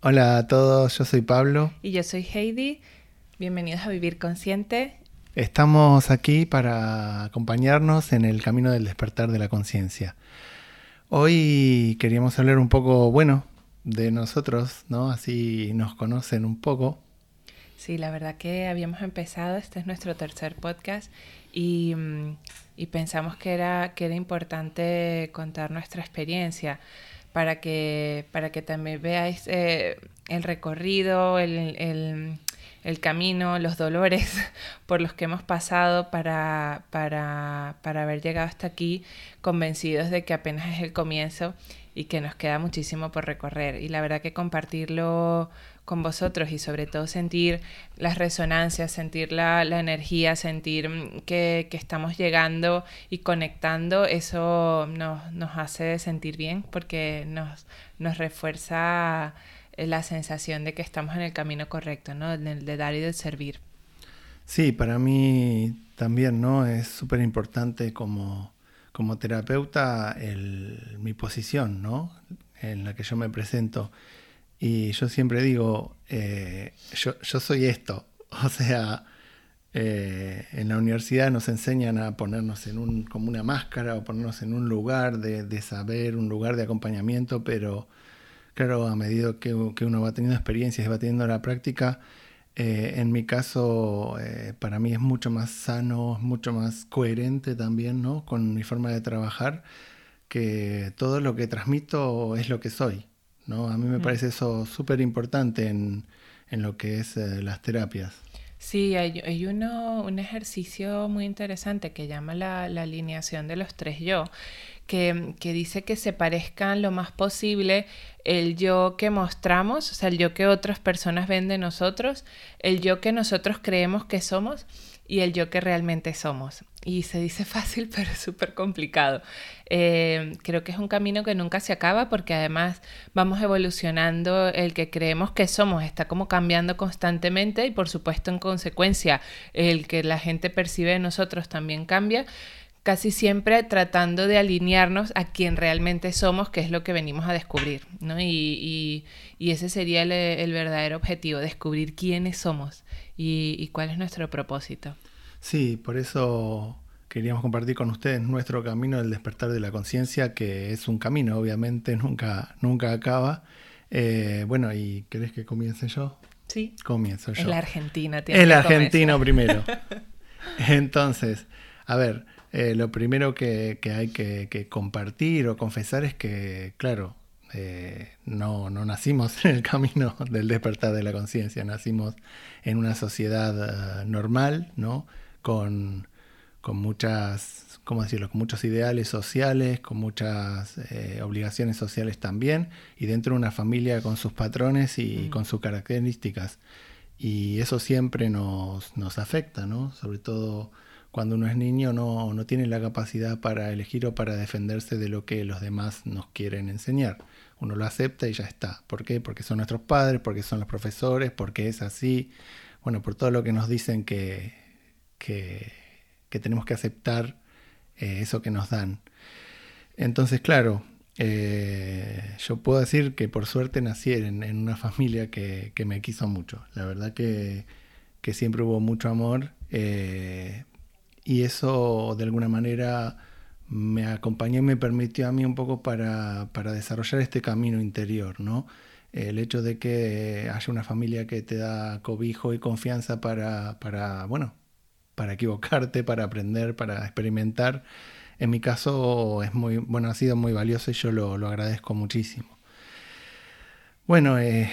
Hola a todos, yo soy Pablo. Y yo soy Heidi. Bienvenidos a Vivir Consciente. Estamos aquí para acompañarnos en el camino del despertar de la conciencia. Hoy queríamos hablar un poco, bueno, de nosotros, ¿no? Así nos conocen un poco. Sí, la verdad que habíamos empezado, este es nuestro tercer podcast y, mm, y pensamos que era, que era importante contar nuestra experiencia para que, para que también veáis el recorrido, el, camino, los dolores por los que hemos pasado para, para, para haber llegado hasta aquí convencidos de que apenas es el comienzo y que nos queda muchísimo por recorrer. Y la verdad que compartirlo con vosotros y sobre todo sentir las resonancias, sentir la, energía, sentir mm, que, estamos llegando y conectando, eso nos, nos hace sentir bien porque nos, nos refuerza la sensación de que estamos en el camino correcto, ¿no? de dar y de servir. Sí, para mí también, ¿no? Es súper importante como, como terapeuta mi posición, ¿no? En la que yo me presento y yo siempre digo, eh, yo, soy esto. O sea, eh, en la universidad nos enseñan a ponernos en un, como una máscara o ponernos en un lugar de, saber, un lugar de acompañamiento, pero claro, a medida que, uno va teniendo experiencias y va teniendo la práctica, eh, en mi caso, para mí es mucho más sano, mucho más coherente también, ¿no? Con mi forma de trabajar, que todo lo que transmito es lo que soy. ¿no? A mí me parece eso súper importante en, lo que es eh, las terapias. Sí, hay, uno, un ejercicio muy interesante que llama la, alineación de los tres yo, que, que, dice que se parezcan lo más posible el yo que mostramos, o sea, el yo que otras personas ven de nosotros, el yo que nosotros creemos que somos y el yo que realmente somos. Y se dice fácil, pero es súper complicado. Eh, creo que es un camino que nunca se acaba porque además vamos evolucionando, el que creemos que somos está como cambiando constantemente y por supuesto en consecuencia el que la gente percibe de nosotros también cambia casi siempre tratando de alinearnos a quien realmente somos, que es lo que venimos a descubrir, ¿no? Y, ese sería el, verdadero objetivo, descubrir quiénes somos y, cuál es nuestro propósito. Sí, por eso queríamos compartir con ustedes nuestro camino del despertar de la conciencia, que es un camino, obviamente, nunca, nunca acaba. Eh, bueno, ¿y querés que comience yo? Sí. Comienzo yo. Es la Argentina. Es el argentino primero. Entonces, a ver, eh, lo primero que, hay que, compartir o confesar es que, claro, eh, no, no, nacimos en el camino del despertar de la conciencia, nacimos en una sociedad eh, normal, ¿no? Con, con, muchas, ¿cómo decirlo? Con muchos ideales sociales, con muchas obligaciones sociales también, y dentro de una familia con sus patrones y mm. con sus características. Y eso siempre nos, nos afecta, ¿no? Sobre todo cuando uno es niño no, no tiene la capacidad para elegir o para defenderse de lo que los demás nos quieren enseñar. Uno lo acepta y ya está. ¿Por qué? Porque son nuestros padres, porque son los profesores, porque es así. Bueno, por todo lo que nos dicen que, que, tenemos que aceptar eh, eso que nos dan. Entonces, claro, eh, yo puedo decir que por suerte nací en, una familia que, me quiso mucho. La verdad que, que siempre hubo mucho amor. Eh, y eso de alguna manera me acompañó y me permitió a mí un poco para, desarrollar este camino interior, ¿no? El hecho de que haya una familia que te da cobijo y confianza para, para bueno, para equivocarte, para aprender, para experimentar, en mi caso es muy, bueno, ha sido muy valioso y yo lo, agradezco muchísimo. Bueno, eh,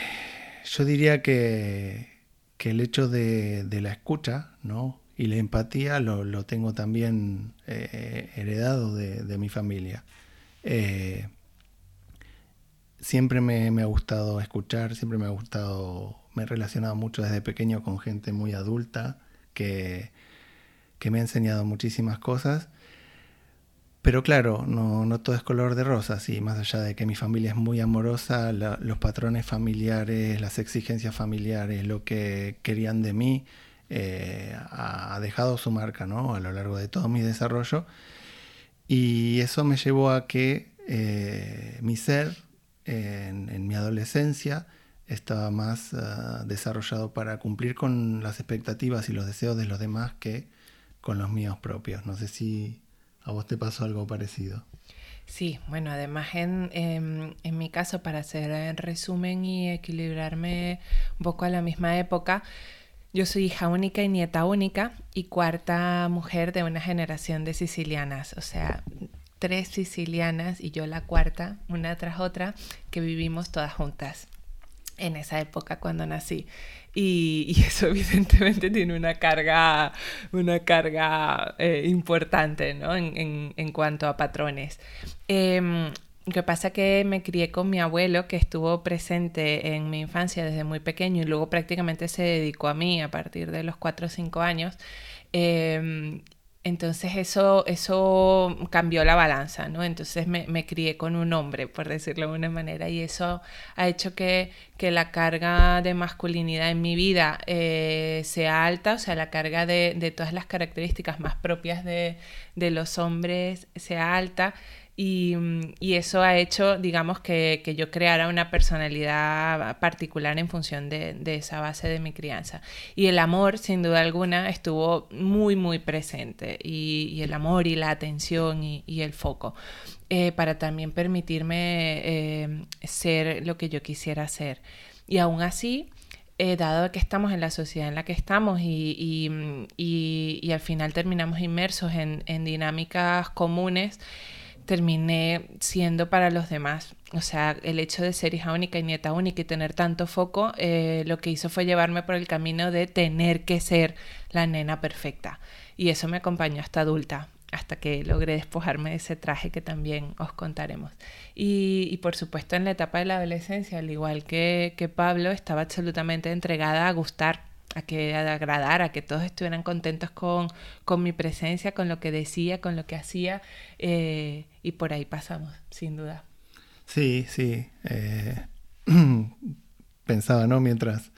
yo diría que, que el hecho de, de la escucha, ¿no? Y la empatía lo, tengo también eh, heredado de, mi familia. Eh, siempre me, ha gustado escuchar, siempre me ha gustado, me he relacionado mucho desde pequeño con gente muy adulta que, me ha enseñado muchísimas cosas. Pero claro, no, no, todo es color de rosas y más allá de que mi familia es muy amorosa, los patrones familiares, las exigencias familiares, lo que querían de mí, eh, ha dejado su marca ¿no? a lo largo de todo mi desarrollo y eso me llevó a que eh, mi ser en, mi adolescencia estaba más ah, desarrollado para cumplir con las expectativas y los deseos de los demás que con los míos propios. No sé si a vos te pasó algo parecido. Sí, bueno, además en, en, mi caso, para hacer resumen y equilibrarme un poco a la misma época, yo soy hija única y nieta única y cuarta mujer de una generación de sicilianas, o sea, tres sicilianas y yo la cuarta, una tras otra, que vivimos todas juntas en esa época cuando nací. Y, eso evidentemente tiene una carga, una carga eh, importante ¿no? en, cuanto a patrones. Eh, lo que pasa es que me crié con mi abuelo, que estuvo presente en mi infancia desde muy pequeño y luego prácticamente se dedicó a mí a partir de los 4 o 5 años. Eh, entonces eso, eso cambió la balanza, ¿no? Entonces me, me, crié con un hombre, por decirlo de una manera, y eso ha hecho que, que la carga de masculinidad en mi vida eh, sea alta, o sea, la carga de, de todas las características más propias de, de los hombres sea alta. Y, y, eso ha hecho, digamos, que, que, yo creara una personalidad particular en función de, de, esa base de mi crianza. Y el amor, sin duda alguna, estuvo muy, muy presente. Y, y el amor y la atención y, y el foco. Eh, para también permitirme eh, ser lo que yo quisiera ser. Y aún así, eh, dado que estamos en la sociedad en la que estamos y, y, y al final terminamos inmersos en, en dinámicas comunes, terminé siendo para los demás. O sea, el hecho de ser hija única y nieta única y tener tanto foco, eh, lo que hizo fue llevarme por el camino de tener que ser la nena perfecta. Y eso me acompañó hasta adulta, hasta que logré despojarme de ese traje que también os contaremos. Y, y por supuesto en la etapa de la adolescencia, al igual que, que Pablo, estaba absolutamente entregada a gustar a que agradar, a que todos estuvieran contentos con, con, mi presencia, con lo que decía, con lo que hacía, eh, y por ahí pasamos, sin duda. Sí, sí. Eh, pensaba, ¿no? Mientras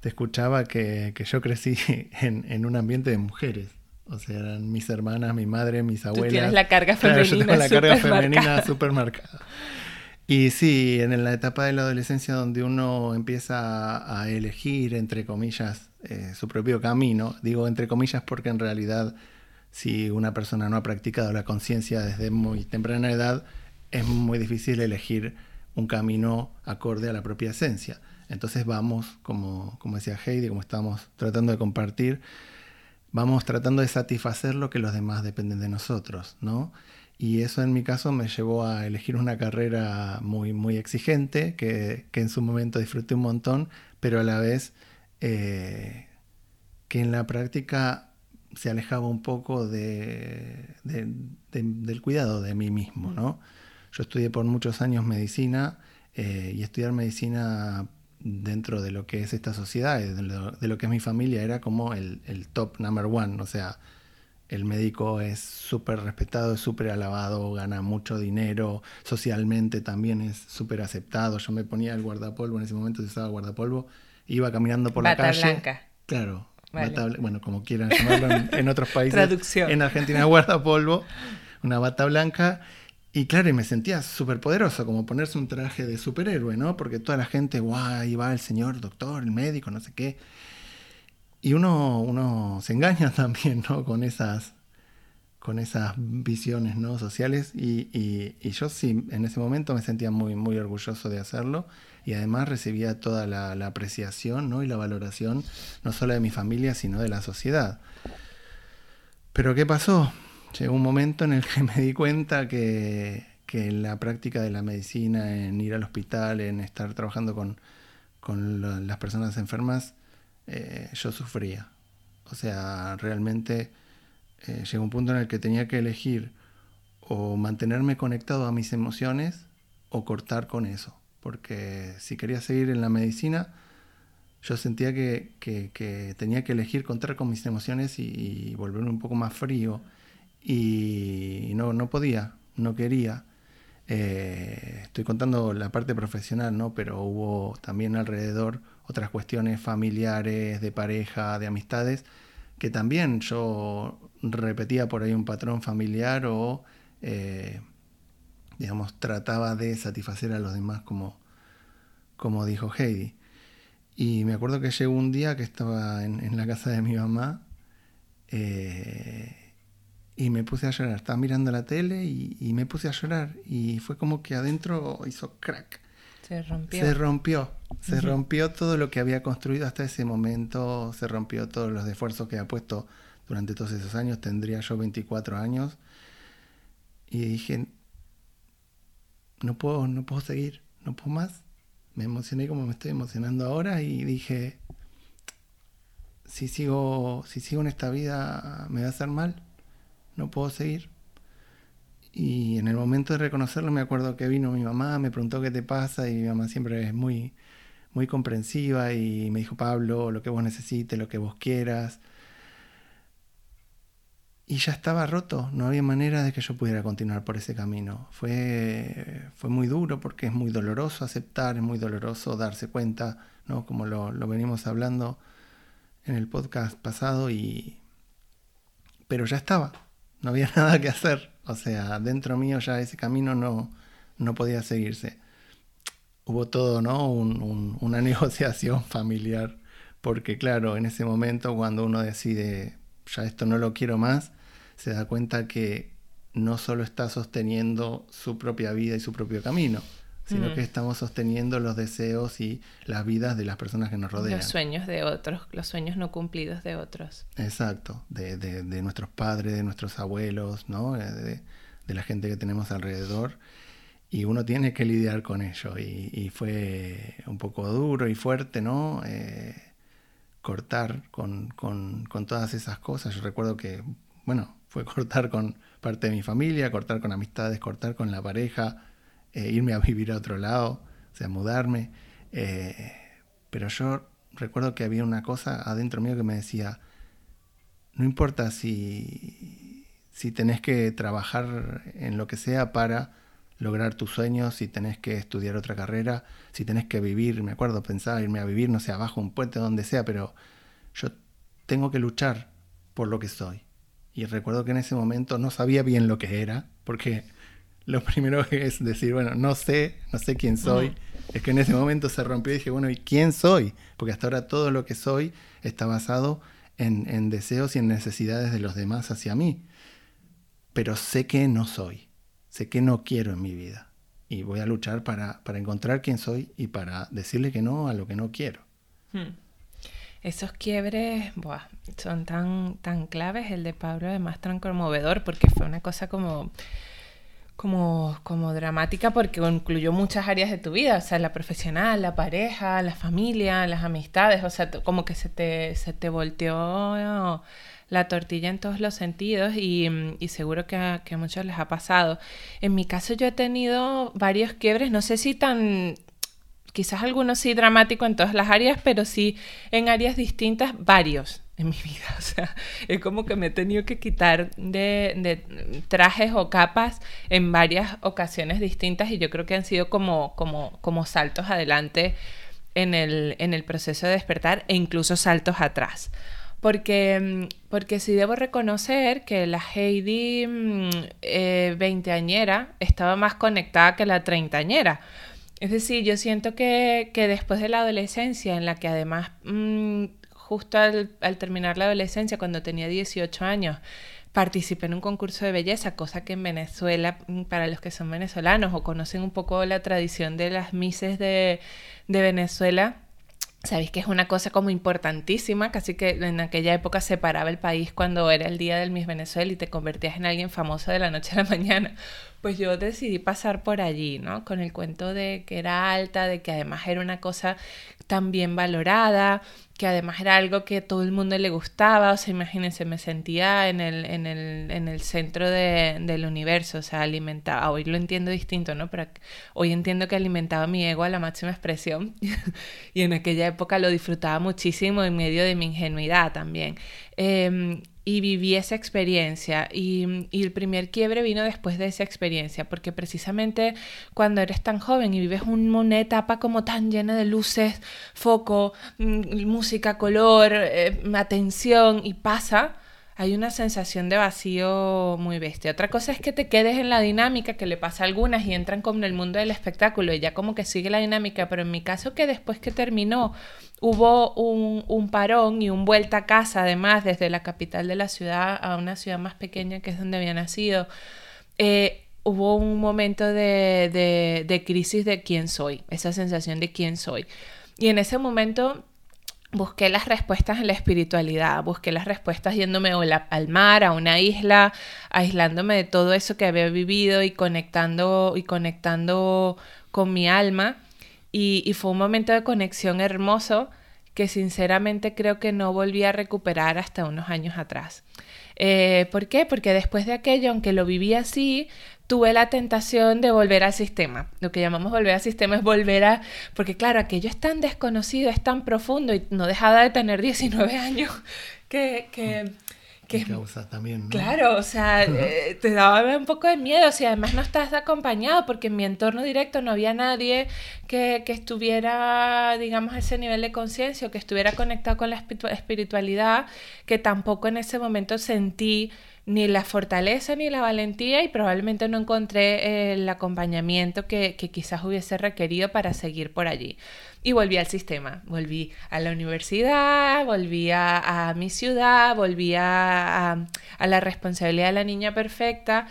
te escuchaba que, que yo crecí en, en, un ambiente de mujeres. O sea, eran mis hermanas, mi madre, mis abuelas. Tú tienes la carga femenina. Claro, yo tengo la carga femenina súper marcada. Y sí, en la etapa de la adolescencia donde uno empieza a elegir, entre comillas, eh, su propio camino, digo entre comillas porque en realidad si una persona no ha practicado la conciencia desde muy temprana edad, es muy difícil elegir un camino acorde a la propia esencia. Entonces vamos, como, como decía Heidi, como estamos tratando de compartir, vamos tratando de satisfacer lo que los demás dependen de nosotros, ¿no? Y eso en mi caso me llevó a elegir una carrera muy, muy exigente, que, que en su momento disfruté un montón, pero a la vez eh, que en la práctica se alejaba un poco de, de, de, del cuidado de mí mismo. ¿no? Yo estudié por muchos años medicina eh, y estudiar medicina dentro de lo que es esta sociedad, de lo, de lo que es mi familia, era como el, el top number one. O sea, el médico es súper respetado, es súper alabado, gana mucho dinero, socialmente también es súper aceptado. Yo me ponía el guardapolvo, en ese momento se usaba guardapolvo, iba caminando por bata la calle. Blanca. Claro, vale. bata, bueno, como quieran llamarlo en, en otros países. Traducción. En Argentina guardapolvo, una bata blanca. Y claro, y me sentía súper poderoso, como ponerse un traje de superhéroe, ¿no? Porque toda la gente, guau, ahí va el señor doctor, el médico, no sé qué. Y uno, uno se engaña también ¿no? con, esas, con esas visiones ¿no? sociales y, y, yo sí, en ese momento me sentía muy, muy orgulloso de hacerlo y además recibía toda la, la apreciación ¿no? y la valoración no solo de mi familia, sino de la sociedad. Pero ¿qué pasó? Llegó un momento en el que me di cuenta que, que la práctica de la medicina, en ir al hospital, en estar trabajando con, con las personas enfermas, eh, yo sufría. O sea, realmente eh, llegó un punto en el que tenía que elegir o mantenerme conectado a mis emociones o cortar con eso. Porque si quería seguir en la medicina, yo sentía que, que, tenía que elegir contar con mis emociones y, y, volverme un poco más frío. Y no, no podía, no quería. Eh, estoy contando la parte profesional, ¿no? Pero hubo también alrededor otras cuestiones familiares, de pareja, de amistades, que también yo repetía por ahí un patrón familiar o, eh, digamos, trataba de satisfacer a los demás como, como dijo Heidi. Y me acuerdo que llegó un día que estaba en, la casa de mi mamá eh, y me puse a llorar. Estaba mirando la tele y, me puse a llorar. Y fue como que adentro hizo crack. Se rompió. Se rompió. Se rompió todo lo que había construido hasta ese momento. Se rompió todos los esfuerzos que había puesto durante todos esos años. Tendría yo 24 años. Y dije, no puedo, no puedo seguir, no puedo más. Me emocioné como me estoy emocionando ahora y dije, si sigo, si sigo en esta vida me va a hacer mal, no puedo seguir. Y en el momento de reconocerlo me acuerdo que vino mi mamá, me preguntó qué te pasa y mi mamá siempre es muy, muy comprensiva y me dijo, Pablo, lo que vos necesites, lo que vos quieras y ya estaba roto, no había manera de que yo pudiera continuar por ese camino. Fue, fue muy duro porque es muy doloroso aceptar, es muy doloroso darse cuenta, ¿no? como lo, lo venimos hablando en el podcast pasado, y... pero ya estaba, no había nada que hacer. O sea, dentro mío ya ese camino no, no podía seguirse. Hubo todo, ¿no? una negociación familiar, porque claro, en ese momento cuando uno decide ya esto no lo quiero más, se da cuenta que no solo está sosteniendo su propia vida y su propio camino, sino mm. que estamos sosteniendo los deseos y las vidas de las personas que nos rodean. Los sueños de otros, los sueños no cumplidos de otros. Exacto, de, de, nuestros padres, de nuestros abuelos, ¿no? Eh, de, la gente que tenemos alrededor. Y uno tiene que lidiar con ello. Y, fue un poco duro y fuerte, ¿no? Eh, cortar con, con, todas esas cosas. Yo recuerdo que, bueno, fue cortar con parte de mi familia, cortar con amistades, cortar con la pareja, eh, irme a vivir a otro lado, o sea, mudarme. Eh, pero yo recuerdo que había una cosa adentro mío que me decía, no importa si, si tenés que trabajar en lo que sea para lograr tus sueños, si tenés que estudiar otra carrera, si tenés que vivir, me acuerdo, pensaba irme a vivir, no sé, abajo un puente, donde sea, pero yo tengo que luchar por lo que soy. Y recuerdo que en ese momento no sabía bien lo que era, porque lo primero es decir, bueno, no sé, no sé quién soy. Es que en ese momento se rompió y dije, bueno, ¿y quién soy? Porque hasta ahora todo lo que soy está basado en, en deseos y en necesidades de los demás hacia mí. Pero sé que no soy sé que no quiero en mi vida y voy a luchar para, encontrar quién soy y para decirle que no a lo que no quiero. Hmm. Esos quiebres son tan, tan claves, el de Pablo además tan conmovedor porque fue una cosa como, como, como dramática porque incluyó muchas áreas de tu vida, o sea, la profesional, la pareja, la familia, las amistades, o sea, como que se te, se te volteó la tortilla en todos los sentidos y, seguro que a, muchos les ha pasado. En mi caso yo he tenido varios quiebres, no sé si tan, quizás algunos sí dramático en todas las áreas, pero sí en áreas distintas, varios en mi vida. O sea, es como que me he tenido que quitar de, trajes o capas en varias ocasiones distintas y yo creo que han sido como, como, como saltos adelante en el, en el proceso de despertar e incluso saltos atrás. Porque, mm, porque sí debo reconocer que la Heidi mm, eh, veinteañera estaba más conectada que la treintañera. Es decir, yo siento que, después de la adolescencia, en la que además, mm, justo al, al, terminar la adolescencia, cuando tenía 18 años, participé en un concurso de belleza, cosa que en Venezuela, para los que son venezolanos o conocen un poco la tradición de las mises de, de Venezuela, Sabéis que es una cosa como importantísima, casi que en aquella época separaba el país cuando era el día del Miss Venezuela y te convertías en alguien famoso de la noche a la mañana. Pues yo decidí pasar por allí, ¿no? Con el cuento de que era alta, de que además era una cosa tan bien valorada, que además era algo que todo el mundo le gustaba, o sea, imagínense, me sentía en el, en el, en el centro de, del universo, o sea, alimentaba, hoy lo entiendo distinto, ¿no? Pero hoy entiendo que alimentaba mi ego a la máxima expresión y en aquella época lo disfrutaba muchísimo en medio de mi ingenuidad también. Em, y viví esa experiencia. Y, el primer quiebre vino después de esa experiencia porque precisamente cuando eres tan joven y vives una etapa como tan llena de luces, foco, mm, música, color, eh, atención y pasa, hay una sensación de vacío muy bestia. Otra cosa es que te quedes en la dinámica que le pasa a algunas y entran como el mundo del espectáculo y ya como que sigue la dinámica, pero en mi caso que después que terminó hubo un, parón y un vuelta a casa además desde la capital de la ciudad a una ciudad más pequeña que es donde había nacido. Eh, hubo un momento de, de crisis de quién soy, esa sensación de quién soy. Y en ese momento busqué las respuestas en la espiritualidad, busqué las respuestas yéndome al mar, a una isla, aislándome de todo eso que había vivido y conectando y conectando con mi alma. Y, fue un momento de conexión hermoso que sinceramente creo que no volví a recuperar hasta unos años atrás. Eh, ¿Por qué? Porque después de aquello, aunque lo viví así, tuve la tentación de volver al sistema. Lo que llamamos volver al sistema es volver a... Porque claro, aquello es tan desconocido, es tan profundo y no dejaba de tener 19 años que... que que causa también, Claro, o sea, eh, te daba un poco de miedo, o sea, además no estás acompañado, porque en mi entorno directo no había nadie que, que estuviera, digamos, a ese nivel de conciencia, que estuviera conectado con la espiritualidad, que tampoco en ese momento sentí ni la fortaleza ni la valentía y probablemente no encontré el acompañamiento que, quizás hubiese requerido para seguir por allí. Y volví al sistema, volví a la universidad, volví a, mi ciudad, volví a, la responsabilidad de la niña perfecta.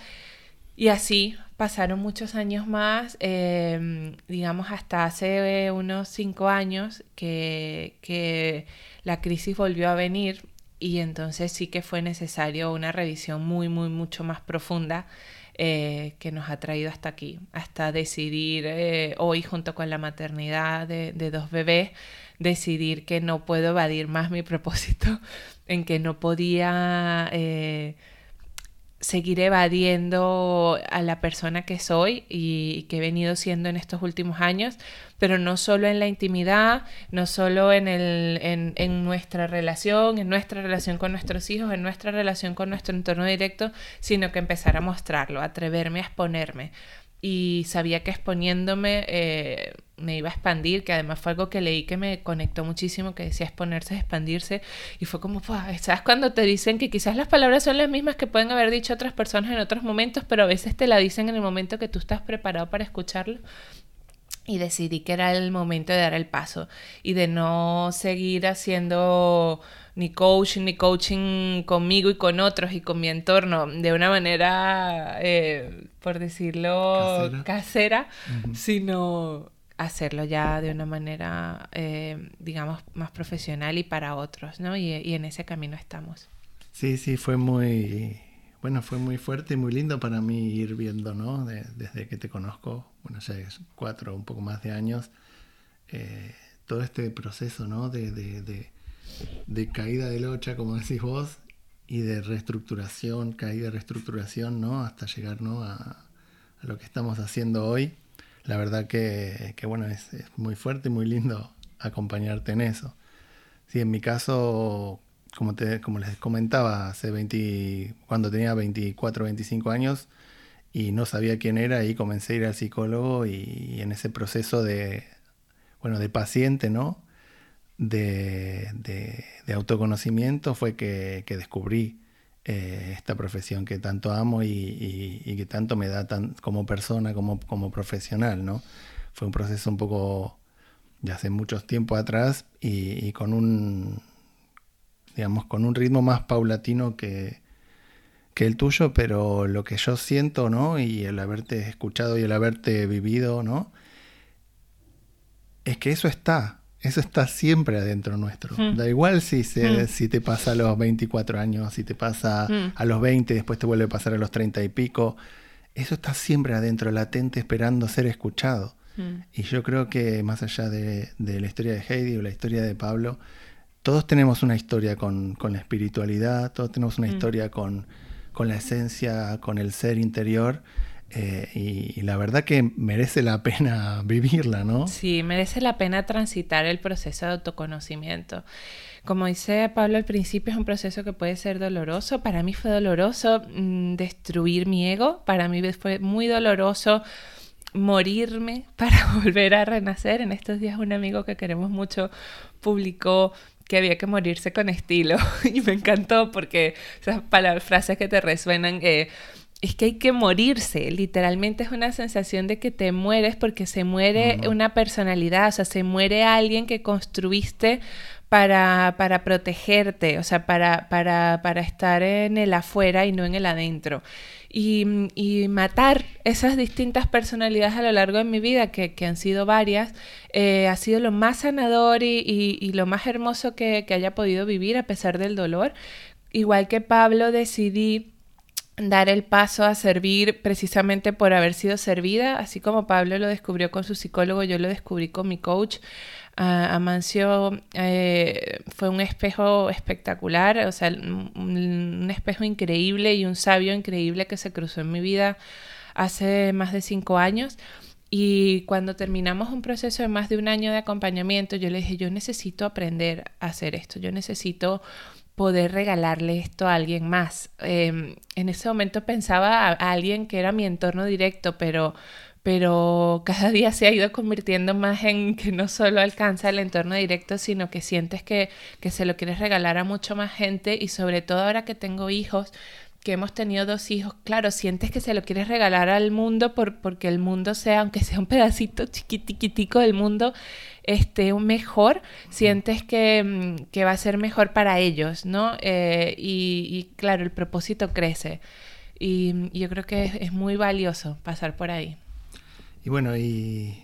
Y así pasaron muchos años más, em, digamos hasta hace unos cinco años que, que la crisis volvió a venir y entonces sí que fue necesario una revisión muy, muy, mucho más profunda eh, que nos ha traído hasta aquí, hasta decidir eh, hoy junto con la maternidad de, dos bebés, decidir que no puedo evadir más mi propósito, en que no podía... Eh, seguir evadiendo a la persona que soy y, que he venido siendo en estos últimos años, pero no solo en la intimidad, no solo en, el, en, nuestra relación, en nuestra relación con nuestros hijos, en nuestra relación con nuestro entorno directo, sino que empezar a mostrarlo, atreverme a exponerme, y sabía que exponiéndome eh, me iba a expandir, que además fue algo que leí que me conectó muchísimo, que decía exponerse, expandirse, y fue como, ¿sabes cuando te dicen que quizás las palabras son las mismas que pueden haber dicho otras personas en otros momentos, pero a veces te la dicen en el momento que tú estás preparado para escucharlo? Y decidí que era el momento de dar el paso y de no seguir haciendo ni coaching, ni coaching conmigo y con otros y con mi entorno de una manera, eh, por decirlo, casera, sino hacerlo ya de una manera, eh, digamos, más profesional y para otros, ¿no? Y, en ese camino estamos. Sí, sí, fue muy, bueno, fue muy fuerte y muy lindo para mí ir viendo, ¿no? desde que te conozco, bueno, ya es cuatro, un poco más de años, eh, todo este proceso, ¿no? de de caída de locha, como decís vos, y de reestructuración, caída, reestructuración, ¿no? Hasta llegar, ¿no? A, lo que estamos haciendo hoy. La verdad que, bueno, es, muy fuerte y muy lindo acompañarte en eso. Sí, en mi caso, como, te, como les comentaba, hace 20, cuando tenía 24, 25 años y no sabía quién era, y comencé a ir al psicólogo y, y en ese proceso de, bueno, de paciente, ¿no? De, autoconocimiento fue que, descubrí eh, esta profesión que tanto amo y, que tanto me da tan, como persona, como, como profesional, ¿no? Fue un proceso un poco de hace muchos tiempo atrás y, con un digamos con un ritmo más paulatino que, que el tuyo, pero lo que yo siento, ¿no? Y el haberte escuchado y el haberte vivido, ¿no? Es que eso está, eso está siempre adentro nuestro. Hmm. Da igual si, se, hmm. si te pasa a los 24 años, si te pasa hmm. a los 20, después te vuelve a pasar a los 30 y pico. Eso está siempre adentro, latente, esperando ser escuchado. Y yo creo que más allá de, la historia de Heidi o la historia de Pablo, todos tenemos una historia con, la espiritualidad, todos tenemos una historia con, con la esencia, con el ser interior. Eh, y, la verdad que merece la pena vivirla, ¿no? Sí, merece la pena transitar el proceso de autoconocimiento. Como dice Pablo al principio, es un proceso que puede ser doloroso. Para mí fue doloroso mm, destruir mi ego, para mí fue muy doloroso morirme para volver a renacer. En estos días un amigo que queremos mucho publicó que había que morirse con estilo y me encantó porque esas palabras, frases que te resuenan, eh, es que hay que morirse, literalmente es una sensación de que te mueres porque se muere una personalidad, o sea, se muere alguien que construiste para, para protegerte, o sea, para, para, para estar en el afuera y no en el adentro y, matar esas distintas personalidades a lo largo de mi vida, que, han sido varias, eh, ha sido lo más sanador y, lo más hermoso que, haya podido vivir a pesar del dolor. Igual que Pablo decidí dar el paso a servir precisamente por haber sido servida, así como Pablo lo descubrió con su psicólogo, yo lo descubrí con mi coach. Amancio eh, fue un espejo espectacular, o sea, un, espejo increíble y un sabio increíble que se cruzó en mi vida hace más de cinco años. Y cuando terminamos un proceso de más de un año de acompañamiento, yo le dije, yo necesito aprender a hacer esto, yo necesito poder regalarle esto a alguien más. Em, en ese momento pensaba a, alguien que era mi entorno directo, pero pero cada día se ha ido convirtiendo más en que no solo alcanza el entorno directo, sino que sientes que, se lo quieres regalar a mucho más gente y sobre todo ahora que tengo hijos, que hemos tenido dos hijos, claro, sientes que se lo quieres regalar al mundo por, porque el mundo sea, aunque sea un pedacito chiquitiquitico del mundo, este, un mejor, sientes que, mm, que, va a ser mejor para ellos, ¿no? Eh, y, y, claro, el propósito crece. Y, yo creo que es muy valioso pasar por ahí. Y bueno, y,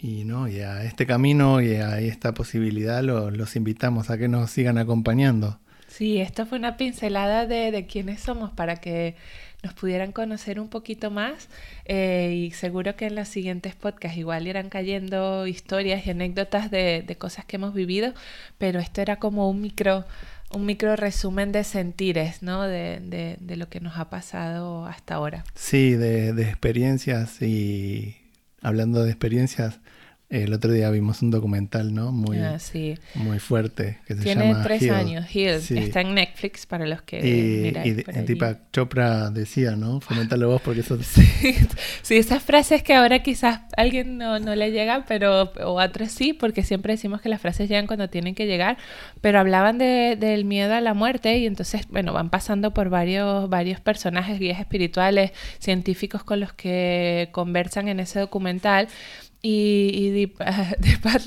¿no? y a este camino y a esta posibilidad los invitamos a que nos sigan acompañando. Sí, esto fue una pincelada de, de quiénes somos para que nos pudieran conocer un poquito más eh, y seguro que en los siguientes podcasts igual irán cayendo historias y anécdotas de, de, cosas que hemos vivido, pero esto era como un micro, un micro resumen de sentires, ¿no? De, de, de lo que nos ha pasado hasta ahora. Sí, de, de experiencias y hablando de experiencias, el otro día vimos un documental, ¿no? Muy, ah, muy fuerte. Que se Tiene tres años, Hill. Está en Netflix para los que y, miran. Y Chopra decía, ¿no? Fomentalo vos porque eso... Sí, sí, esas frases que ahora quizás a alguien no, no le llegan, pero o a otros sí, porque siempre decimos que las frases llegan cuando tienen que llegar, pero hablaban de, del miedo a la muerte y entonces, bueno, van pasando por varios, varios personajes, guías espirituales, científicos con los que conversan en ese documental y, y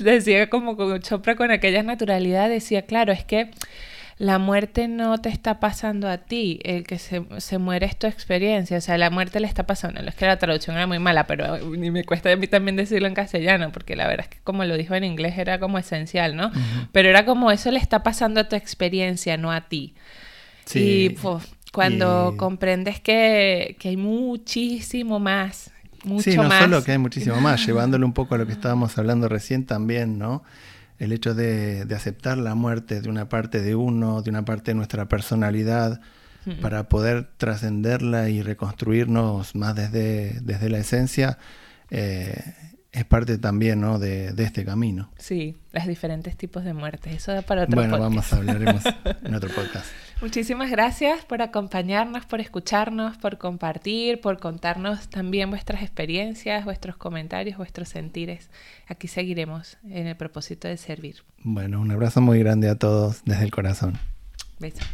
decía como con Chopra con aquella naturalidad, decía, claro, es que la muerte no te está pasando a ti, el que se, se, muere es tu experiencia, o sea, la muerte le está pasando, no es que la traducción era muy mala, pero ni me cuesta a mí también decirlo en castellano, porque la verdad es que como lo dijo en inglés era como esencial, ¿no? Pero era como eso le está pasando a tu experiencia, no a ti. Sí, y cuando comprendes que, que hay muchísimo más sí, no solo que hay muchísimo más, llevándolo un poco a lo que estábamos hablando recién también, ¿no? El hecho de, aceptar la muerte de una parte de uno, de una parte de nuestra personalidad, para poder trascenderla y reconstruirnos más desde, desde la esencia, eh, es parte también ¿no? de, este camino. Sí, los diferentes tipos de muertes. Eso da para otro bueno, vamos a hablaremos en otro podcast. Muchísimas gracias por acompañarnos, por escucharnos, por compartir, por contarnos también vuestras experiencias, vuestros comentarios, vuestros sentires. Aquí seguiremos en el propósito de servir. Bueno, un abrazo muy grande a todos desde el corazón. Besos.